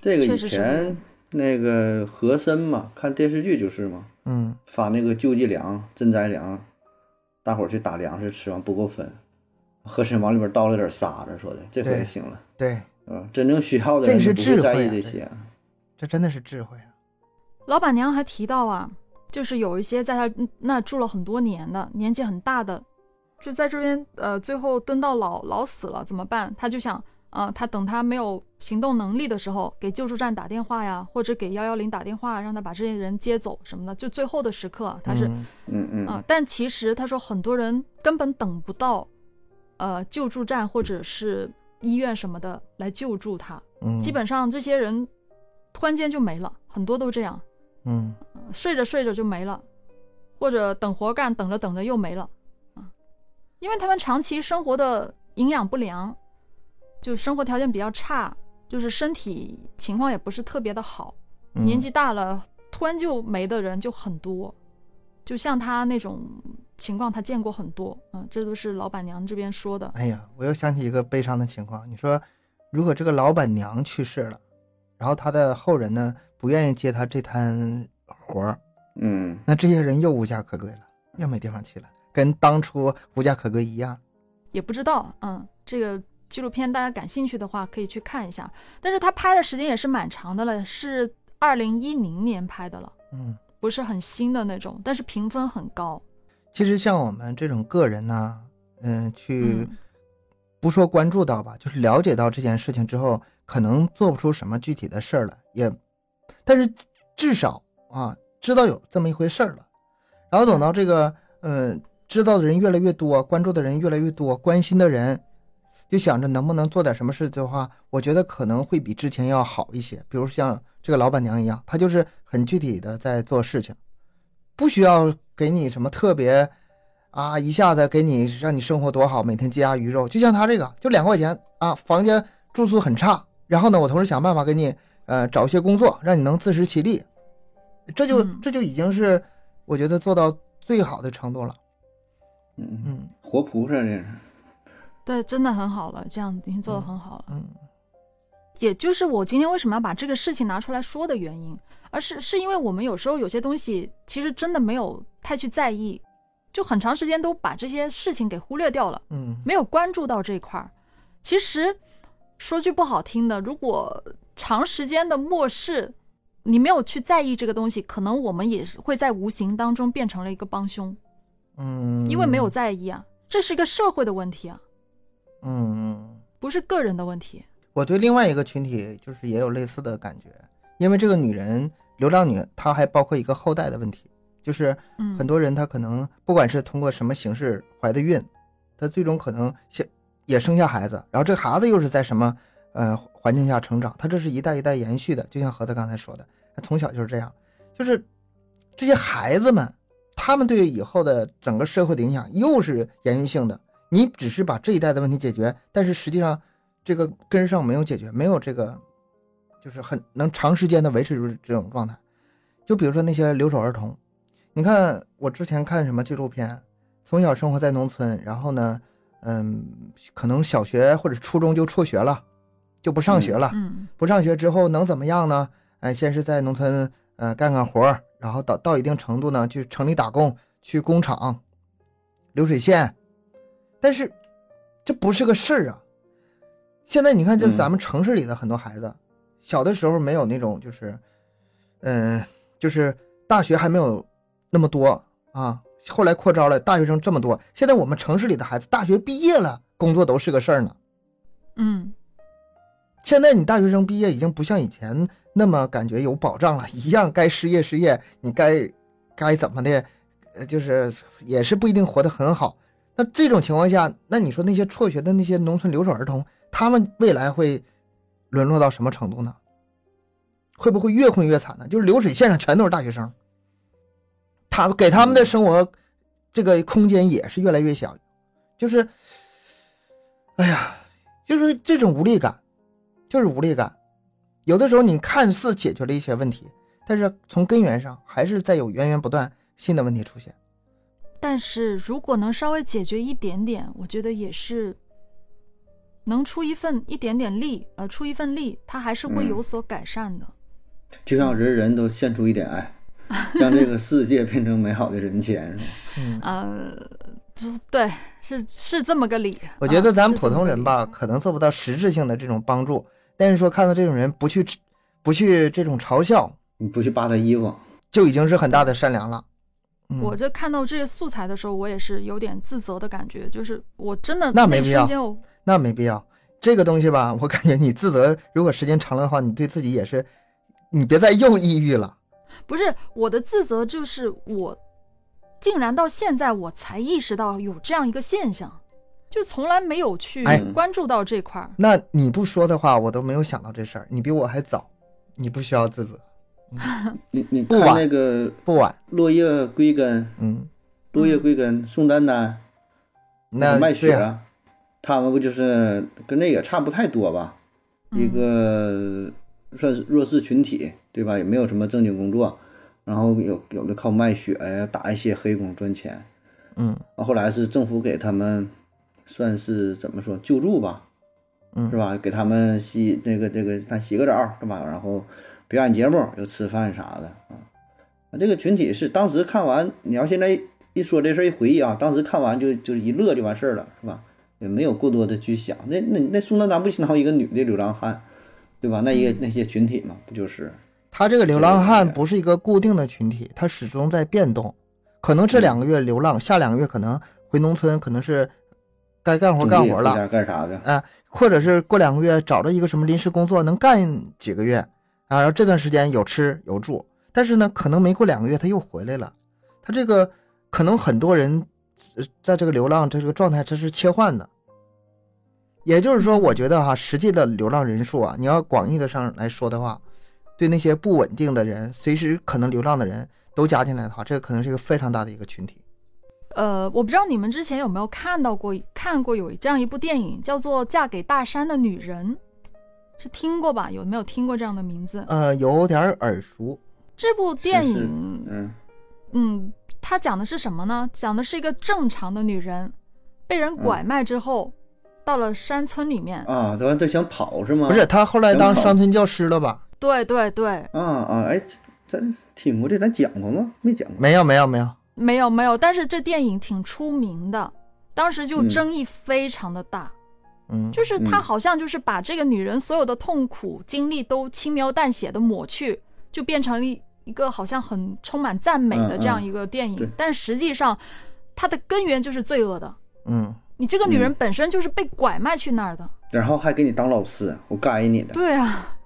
这个以前那个和珅嘛，看电视剧就是嘛，嗯发那个救济粮、赈灾粮，大伙儿去打粮食，吃完不够分，和珅往里边倒了点沙子，说的这回行了，对，嗯？真正需要的这是人不会在智慧啊这真的是智慧啊。老板娘还提到啊，就是有一些在他那住了很多年的，年纪很大的，就在这边呃，最后蹲到老老死了怎么办？他就想，呃，他等他没有行动能力的时候，给救助站打电话呀，或者给幺幺零打电话，让他把这些人接走什么的。就最后的时刻啊，他是嗯嗯嗯嗯、但其实他说很多人根本等不到，呃，救助站或者是医院什么的来救助他，嗯，基本上这些人突然间就没了，很多都这样。嗯。睡着睡着就没了，或者等活干，等着等着又没了啊，因为他们长期生活的营养不良，就生活条件比较差，就是身体情况也不是特别的好，嗯。年纪大了突然就没的人就很多，就像他那种情况，他见过很多，嗯，这都是老板娘这边说的，哎呀，我又想起一个悲伤的情况。你说，如果这个老板娘去世了，然后他的后人呢不愿意接他这摊活儿，嗯那这些人又无家可归了，又没地方去了，跟当初无家可归一样。也不知道，嗯，这个纪录片大家感兴趣的话可以去看一下。但是他拍的时间也是蛮长的了，是二零一零年拍的了，嗯，不是很新的那种，但是评分很高。其实像我们这种个人呢，嗯，去嗯不说关注到吧，就是了解到这件事情之后，可能做不出什么具体的事儿来，也，但是至少啊，知道有这么一回事儿了。然后等到这个，嗯，知道的人越来越多，关注的人越来越多，关心的人，就想着能不能做点什么事的话，我觉得可能会比之前要好一些。比如像这个老板娘一样，她就是很具体的在做事情，不需要给你什么特别啊，一下子给你让你生活多好，每天鸡鸭鱼肉。就像他这个，就两块钱啊，房间住宿很差，然后呢，我同时想办法给你呃找一些工作，让你能自食其力，这就嗯这就已经是我觉得做到最好的程度了。嗯，嗯，活菩萨这是。对，真的很好了，这样已经做的嗯很好了。嗯也就是我今天为什么要把这个事情拿出来说的原因，而是是因为我们有时候有些东西其实真的没有太去在意，就很长时间都把这些事情给忽略掉了，嗯没有关注到这一块儿。其实说句不好听的，如果长时间的漠视，你没有去在意这个东西，可能我们也是会在无形当中变成了一个帮凶，嗯，因为没有在意啊，这是一个社会的问题啊，嗯，不是个人的问题。我对另外一个群体就是也有类似的感觉，因为这个女人流浪女，她还包括一个后代的问题，就是嗯，很多人她可能不管是通过什么形式怀的孕，她最终可能先也生下孩子，然后这个孩子又是在什么呃环境下成长，她这是一代一代延续的，就像何子刚才说的，她从小就是这样，就是这些孩子们，他们对以后的整个社会的影响又是延续性的。你只是把这一代的问题解决，但是实际上这个根上没有解决，没有这个就是很能长时间的维持住这种状态。就比如说那些留守儿童，你看我之前看什么纪录片，从小生活在农村，然后呢，嗯，可能小学或者初中就辍学了，就不上学了。嗯不上学之后能怎么样呢？哎，先是在农村呃干干活，然后到到一定程度呢，去城里打工，去工厂、流水线。但是这不是个事儿啊！现在你看，这嗯咱们城市里的很多孩子，小的时候没有那种就是，嗯、就是大学还没有那么多啊，后来扩招了，大学生这么多。现在我们城市里的孩子，大学毕业了，工作都是个事儿呢。嗯现在你大学生毕业已经不像以前那么感觉有保障了，一样该失业失业，你该该怎么的，呃，就是也是不一定活得很好。那这种情况下，那你说那些辍学的那些农村留守儿童，他们未来会沦落到什么程度呢？会不会越混越惨呢？就是流水线上全都是大学生，他给他们的生活这个空间也是越来越小，就是，哎呀，就是这种无力感。就是无力感。有的时候你看似解决了一些问题，但是从根源上还是在有源源不断新的问题出现。但是如果能稍微解决一点点，我觉得也是能出一份一点点力，呃，出一份力，它还是会嗯有所改善的。就让人人都献出一点爱，让这个世界变成美好的人间，是吗？嗯，呃，就对，是是这么个理。我觉得啊咱普通人吧，可能做不到实质性的这种帮助，但是说看到这种人不去不去这种嘲笑，你不去扒他衣服，就已经是很大的善良了。嗯，我在看到这些素材的时候，我也是有点自责的感觉，就是我真的那没必要那没必要。这个东西吧，我感觉你自责，如果时间长了的话，你对自己也是，你别再又抑郁了。不是我的自责，就是我竟然到现在我才意识到有这样一个现象，就从来没有去哎关注到这块儿。那你不说的话，我都没有想到这事儿。你比我还早，你不需要自责，你你看那个不晚。落叶归根，嗯，落叶归根，宋丹丹，那卖血，他们不就是跟那个差不太多吧？一个算是弱势群体，对吧？也没有什么正经工作，然后有有的靠卖血呀，打一些黑工赚钱。嗯后来是政府给他们算是怎么说救助吧，嗯是吧？给他们洗那个这个他洗个澡是吧？然后表演节目又吃饭啥的啊。啊这个群体是当时看完，你要现在一说这事儿一回忆啊，当时看完就就一乐就完事儿了，是吧？也没有过多的去想。那那那宋丹丹不相当于一个女的流浪汉，对吧？那一个那些群体嘛，不就是？他这个流浪汉不是一个固定的群体，他始终在变动。可能这两个月流浪，下两个月可能回农村，可能是该干活干活了，干啥的？啊，或者是过两个月找着一个什么临时工作，能干几个月啊，然后这段时间有吃有住，但是呢，可能没过两个月他又回来了。他这个可能很多人在这个流浪这个状态，这是切换的。也就是说，我觉得哈，实际的流浪人数啊，你要广义的上来说的话，对那些不稳定的人，随时可能流浪的人都加进来的话，这个可能是一个非常大的一个群体。呃，我不知道你们之前有没有看到过看过有这样一部电影，叫做《嫁给大山的女人》，是听过吧？有没有听过这样的名字？呃，有点耳熟。这部电是是影，嗯嗯，它讲的是什么呢？讲的是一个正常的女人被人拐卖之后，到了山村里面。啊，他他想跑是吗？不是，他后来当山村教师了吧？对对对，啊啊，哎，咱听过这，咱讲过吗？没讲过。没有没有没有，没有没有，但是这电影挺出名的，当时就嗯争议非常的大。嗯，就是他嗯好像就是把这个女人所有的痛苦经历都轻描淡写的抹去，就变成了一一个好像很充满赞美的嗯这样嗯一个电影，对但实际上它的根源就是罪恶的。嗯你这个女人嗯本身就是被拐卖去那儿的。然后还给你当老师，我该你的。对啊，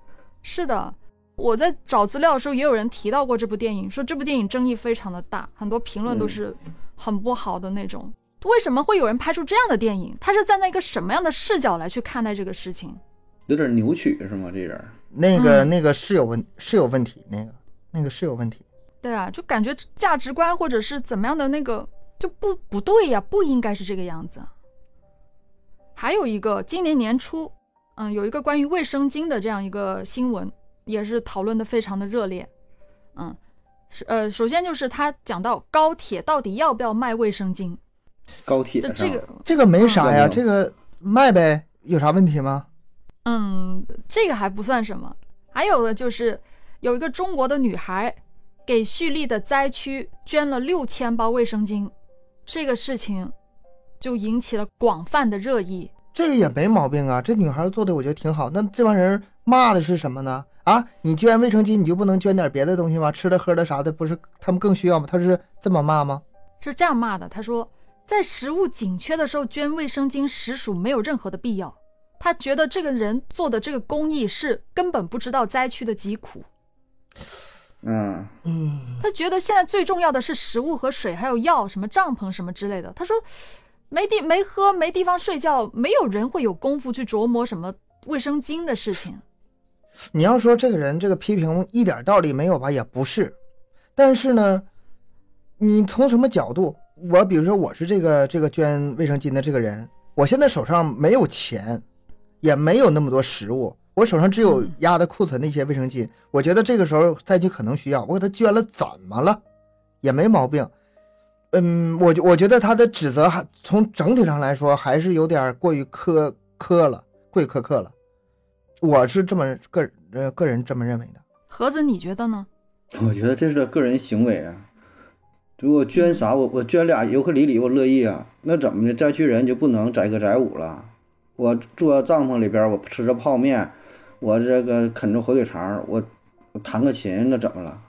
是的。我在找资料的时候，也有人提到过这部电影，说这部电影争议非常的大，很多评论都嗯是很不好的那种。为什么会有人拍出这样的电影？他是站在一个什么样的视角来去看待这个事情？有点扭曲是吗？这人那个嗯那个是有问是有问题，那个那个是有问题。对啊，就感觉价值观或者是怎么样的那个就不不对呀、不应该是这个样子。还有一个，今年年初，嗯，有一个关于卫生巾的这样一个新闻，也是讨论的非常的热烈。嗯，是呃，首先就是他讲到高铁到底要不要卖卫生巾，高铁上这这个，这个没啥呀，嗯这个卖呗，有啥问题吗？嗯，这个还不算什么。还有的就是有一个中国的女孩给叙利的灾区捐了六千包卫生巾，这个事情就引起了广泛的热议。这个也没毛病啊，这女孩做的我觉得挺好。那这帮人骂的是什么呢？啊，你捐卫生巾，你就不能捐点别的东西吗？吃的喝的啥的，不是他们更需要吗？他是这么骂吗？是这样骂的，他说，在食物紧缺的时候捐卫生巾实属没有任何的必要。他觉得这个人做的这个公益是根本不知道灾区的疾苦。嗯，嗯，他觉得现在最重要的是食物和水，还有药，什么帐篷什么之类的。他说，没地没喝，没地方睡觉，没有人会有功夫去琢磨什么卫生巾的事情。你要说这个人这个批评一点道理没有吧，也不是。但是呢，你从什么角度？我比如说我是这个这个捐卫生巾的这个人，我现在手上没有钱，也没有那么多食物，我手上只有嗯压的库存的一些卫生巾。我觉得这个时候灾区可能需要，我给他捐了，怎么了？也没毛病。嗯，我觉我觉得他的指责还从整体上来说还是有点过于苛苛了，过于苛刻了。我是这么个呃个人这么认为的。盒子，你觉得呢？我觉得这是个人行为啊。如果捐啥，我我捐俩尤克里里，我乐意啊。那怎么的，灾区人就不能载歌载舞了？我坐帐篷里边，我吃着泡面，我这个啃着火腿肠，我我弹个琴，那怎么了？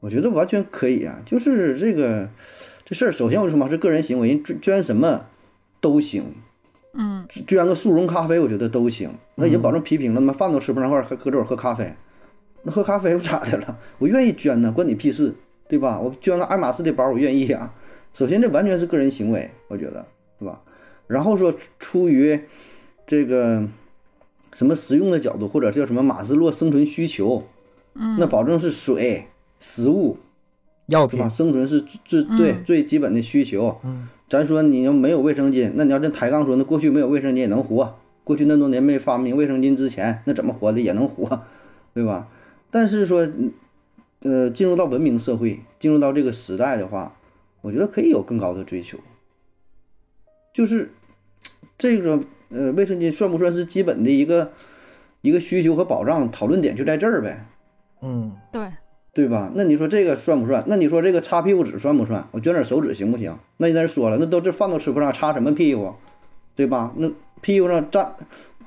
我觉得完全可以啊。就是这个这事儿，首先我说嘛是个人行为，人捐捐什么都行，嗯，捐个速溶咖啡，我觉得都行。那已经保证批评了，他妈饭都吃不上饭，还搁这会儿喝咖啡，那喝咖啡又咋的了？我愿意捐呢，关你屁事，对吧？我捐个爱马仕的包，我愿意啊。首先，这完全是个人行为，我觉得，对吧？然后说出于这个什么实用的角度，或者叫什么马斯洛生存需求，嗯那保证是水、食物，药品对吧？，生存是最最对嗯最基本的需求。嗯，咱说你要没有卫生巾，那你要真抬杠说，那过去没有卫生巾也能活，过去那么多年没发明卫生巾之前，那怎么活的也能活，对吧？但是说，嗯呃，进入到文明社会，进入到这个时代的话，我觉得可以有更高的追求，就是这个呃，卫生巾算不算是基本的一个一个需求和保障？讨论点就在这儿呗。嗯，对，对吧？那你说这个算不算？那你说这个擦屁股纸算不算？我卷点手指行不行？那你在这说了，那都这饭都吃不上，擦什么屁股，对吧？那屁股上沾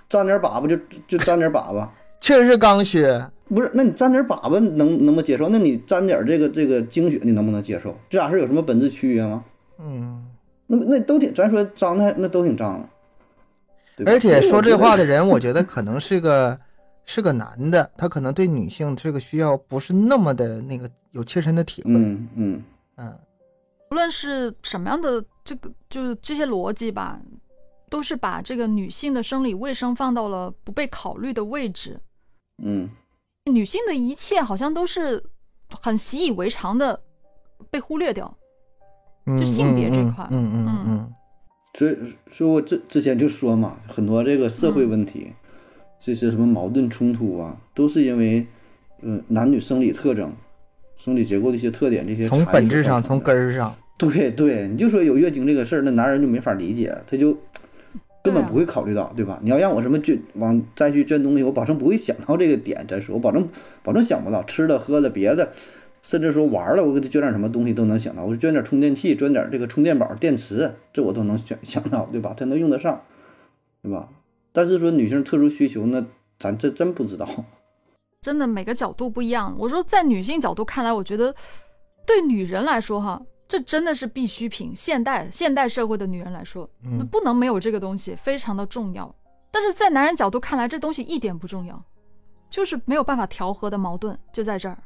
沾点粑粑就就沾点粑粑，确实是刚需。不是？那你沾点粑粑能能不能接受？那你沾点这个这个精血，你能不能接受？这俩事儿有什么本质区别吗？嗯，那那都挺，咱说脏的那都挺脏的，而且说这话的，的人，我觉得可能是个是个男的，他可能对女性这个需要不是那么的那个有切身的体会。嗯嗯，嗯无论是什么样的这个，就是这些逻辑吧，都是把这个女性的生理卫生放到了不被考虑的位置。嗯，女性的一切好像都是很习以为常的被忽略掉。嗯，就性别这嗯块嗯嗯嗯。嗯。所以所以我之之前就说嘛，很多这个社会问题，这些什么矛盾冲突啊，都是因为，呃，男女生理特征、生理结构的一些特点，这些从本质上，从根儿上，对对，你就说有月经这个事儿，那男人就没法理解，他就根本不会考虑到，对吧？你要让我什么捐往再去捐东西，我保证不会想到这个点。再说，我保证保证想不到吃的喝的别的，甚至说玩了，我给他捐点什么东西都能想到。我捐点充电器，捐点这个充电宝、电池，这我都能想想到，对吧？他能用得上，对吧？但是说女性特殊需求，那咱这真不知道。真的每个角度不一样。我说，在女性角度看来，我觉得对女人来说，哈，这真的是必需品。现代现代社会的女人来说，那嗯，不能没有这个东西，非常的重要。但是在男人角度看来，这东西一点不重要，就是没有办法调和的矛盾就在这儿。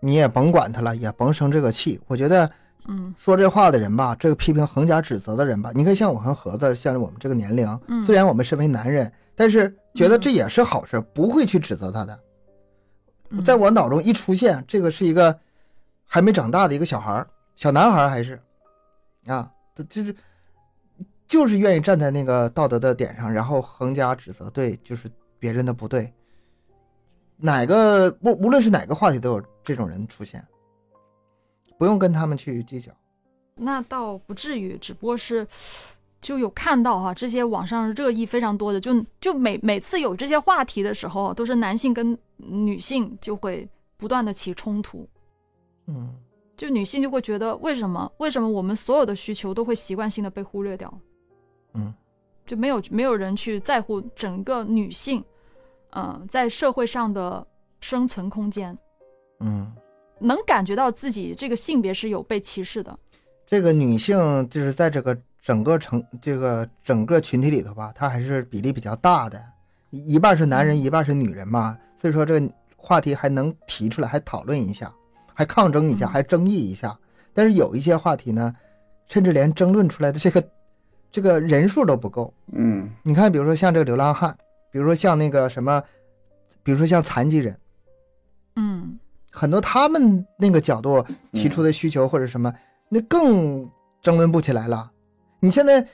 你也甭管他了，也甭生这个气。我觉得嗯说这话的人吧，这个批评横加指责的人吧，你看像我和盒子，像我们这个年龄，嗯虽然我们身为男人，但是觉得这也是好事，不会去指责他的。嗯在我脑中一出现，这个是一个还没长大的一个小孩儿，小男孩还是啊，他就是就是愿意站在那个道德的点上，然后横加指责，对，就是别人的不对。哪个无无论是哪个话题都有这种人出现，不用跟他们去计较。那倒不至于，只不过是就有看到哈，这些网上热议非常多的，就就每每次有这些话题的时候，都是男性跟女性就会不断的起冲突，嗯就女性就会觉得为什么为什么我们所有的需求都会习惯性的被忽略掉，嗯。就没有没有人去在乎整个女性，嗯、在社会上的生存空间，嗯，能感觉到自己这个性别是有被歧视的，这个女性就是在这个整个成这个整个群体里头吧，她还是比例比较大的，一一半是男人，一半是女人嘛，所以说这个话题还能提出来，还讨论一下，还抗争一下，嗯还争议一下。但是有一些话题呢，甚至连争论出来的这个这个人数都不够。嗯你看，比如说像这个流浪汉，比如说像那个什么，比如说像残疾人，嗯很多他们那个角度提出的需求或者什么，那更争论不起来了。你现在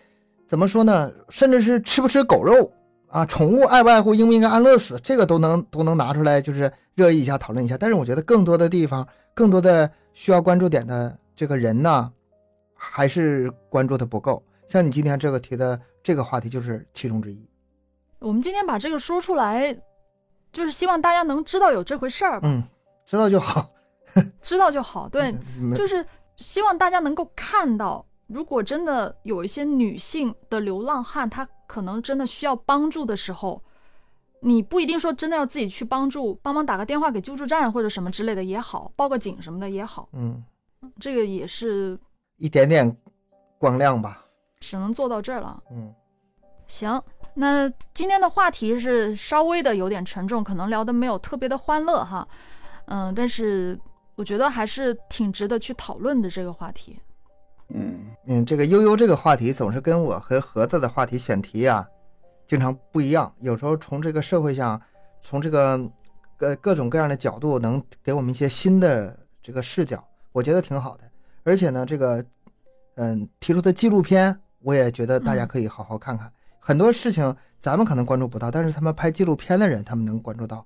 怎么说呢？甚至是吃不吃狗肉啊，宠物爱不爱护，应不应该安乐死，这个都能都能拿出来，就是热议一下，讨论一下。但是我觉得更多的地方，更多的需要关注点的这个人呢，还是关注的不够。像你今天这个提的这个话题，就是其中之一。我们今天把这个说出来，就是希望大家能知道有这回事儿，嗯，知道就好。知道就好。对，就是希望大家能够看到，如果真的有一些女性的流浪汉，她可能真的需要帮助的时候，你不一定说真的要自己去帮助，帮忙打个电话给救助站或者什么之类的也好，报个警什么的也好，嗯，这个也是一点点光亮吧。只能做到这儿了。嗯行，那今天的话题是稍微的有点沉重，可能聊的没有特别的欢乐哈，嗯，但是我觉得还是挺值得去讨论的这个话题。嗯嗯，这个悠悠这个话题总是跟我和盒子的话题选题啊，经常不一样。有时候从这个社会上，从这个各各种各样的角度，能给我们一些新的这个视角，我觉得挺好的。而且呢，这个嗯提出的纪录片，我也觉得大家可以好好看看。很多事情咱们可能关注不到，但是他们拍纪录片的人，他们能关注到。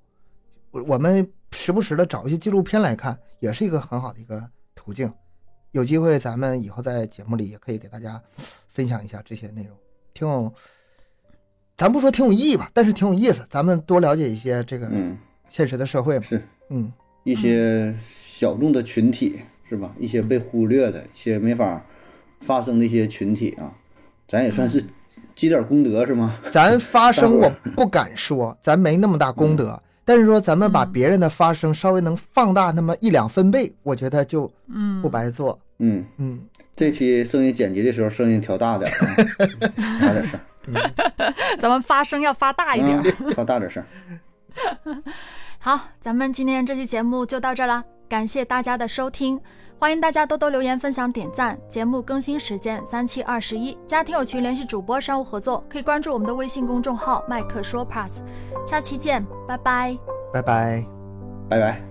我我们时不时的找一些纪录片来看，也是一个很好的一个途径。有机会咱们以后在节目里也可以给大家分享一下这些内容，挺有，咱不说挺有意义吧，但是挺有意思。咱们多了解一些这个嗯，现实的社会嘛。是嗯一些小众的群体是吧？一些被忽略的、一些没法发声的一些群体啊，咱也算是积点功德是吗？咱发声我不敢说，咱没那么大功德，但是说咱们把嗯。别人的发声稍微能放大那么一两分贝，我觉得就嗯，不白做。嗯，嗯，这期声音剪辑的时候声音调大点儿啊，差点声儿，咱们发声要发大一点。调大点声。好，咱们今天这期节目就到这了，感谢大家的收听，欢迎大家多多留言、分享、点赞。节目更新时间三七二十一，加听友群联系主播商务合作，可以关注我们的微信公众号麦克说 Plus。下期见，拜拜。拜拜。拜拜。